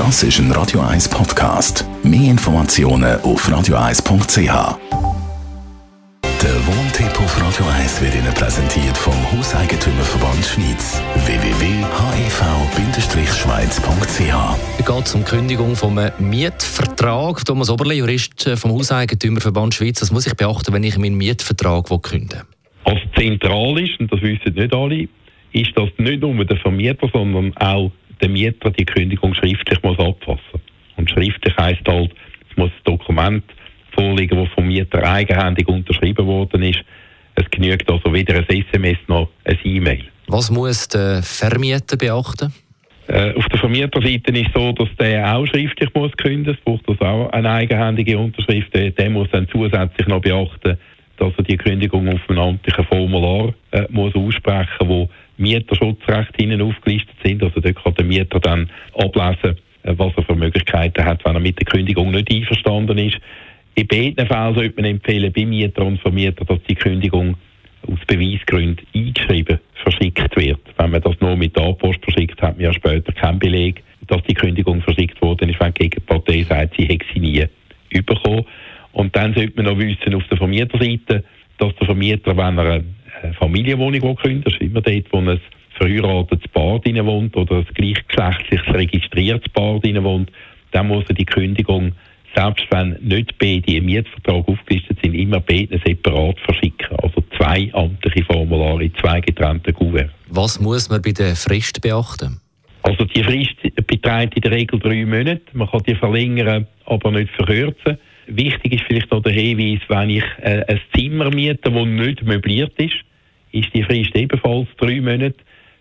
Das ist ein Radio 1 Podcast. Mehr Informationen auf radio1.ch. Der Wohntipp auf Radio 1 wird Ihnen präsentiert vom Hauseigentümerverband Schweiz. www.hev-schweiz.ch Es geht um die Kündigung vom Mietvertrag. Thomas Oberle, Jurist vom Hauseigentümerverband Schweiz. Was muss ich beachten, wenn ich meinen Mietvertrag kündigen will? Was zentral ist, und das wissen nicht alle, ist, dass nicht nur der Vermieter, sondern auch der Mieter die Kündigung schriftlich muss abfassen Und schriftlich heisst halt, es muss ein Dokument vorliegen, das vom Mieter eigenhändig unterschrieben worden ist. Es genügt also weder ein SMS noch ein E-Mail. Was muss der Vermieter beachten? Äh, auf der Vermieterseite ist es so, dass der auch schriftlich muss kündigen. Es braucht also auch eine eigenhändige Unterschrift. Der, der muss dann zusätzlich noch beachten, dass er die Kündigung auf einem amtlichen Formular äh, muss aussprechen muss, wo Mieterschutzrechte hinten aufgelistet sind. Also dort kann der Mieter dann ablesen, äh, was er für Möglichkeiten hat, wenn er mit der Kündigung nicht einverstanden ist. In beiden Fällen sollte man empfehlen, bei Mieter und Vermieter, dass die Kündigung aus Beweisgründen eingeschrieben verschickt wird. Wenn man das nur mit der A-Post verschickt, hat man ja später keinen Beleg, dass die Kündigung verschickt worden ist, wenn die Gegenpartei sagt, sie hätte sie nie bekommen. Und dann sollte man noch wissen, auf der Vermieterseite, dass der Vermieter, wenn er Familienwohnung kündigt, das ist immer dort, wo ein verheiratetes Paar drin wohnt oder ein gleichgeschlechtlich registriertes Paar drin wohnt, dann muss er die Kündigung, selbst wenn nicht beide im Mietvertrag aufgelistet sind, immer beide separat verschicken. Also zwei amtliche Formulare in zwei getrennten Kuverts. Was muss man bei der Frist beachten? Also die Frist beträgt in der Regel drei Monate. Man kann die verlängern, aber nicht verkürzen. Wichtig ist vielleicht noch der Hinweis, wenn ich äh, ein Zimmer miete, das nicht möbliert ist, ist die Frist ebenfalls drei Monate.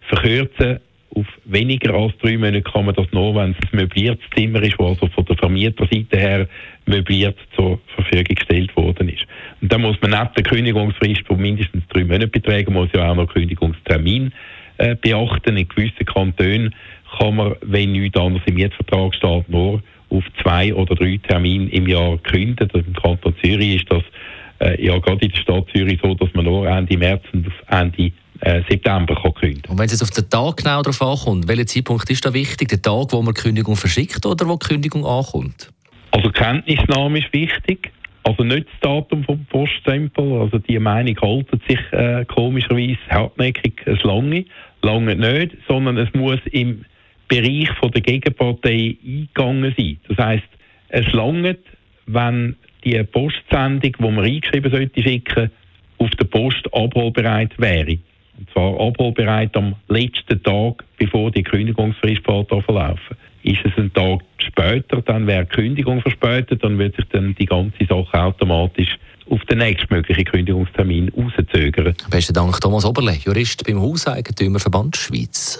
Verkürzen auf weniger als drei Monate kann man das nur, wenn es ein möbliertes Zimmer ist, das also von der Vermieterseite her möbliert zur Verfügung gestellt worden ist. Und dann muss man neben der Kündigungsfrist von mindestens drei Monaten beträgen, muss ja auch noch Kündigungstermin äh, beachten. In gewissen Kantonen kann man, wenn nichts anderes im Mietvertrag steht, nur auf zwei oder drei Termine im Jahr kündigen. Im Kanton Zürich ist das äh, ja gerade in der Stadt Zürich so, dass man nur Ende März und Ende äh, September kann kündigen. Und wenn es jetzt auf den Tag genau darauf ankommt, welcher Zeitpunkt ist da wichtig? Der Tag, wo man die Kündigung verschickt oder wo die Kündigung ankommt? Also Kenntnisnahme ist wichtig. Also nicht das Datum vom Poststempel. Also die Meinung haltet sich äh, komischerweise hartnäckig es lange, lange nicht, sondern es muss im Bereich von der Gegenpartei eingegangen sein. Das heißt, es langt, wenn die Postsendung, die man eingeschrieben sollte schicken, auf der Post abholbereit wäre. Und zwar abholbereit am letzten Tag, bevor die Kündigungsfrist verlaufen. Ist es ein Tag später, dann wäre die Kündigung verspätet, dann wird sich dann die ganze Sache automatisch auf den nächstmöglichen Kündigungstermin rauszögern. Besten Dank, Thomas Oberle, Jurist beim Hauseigentümerverband Schweiz.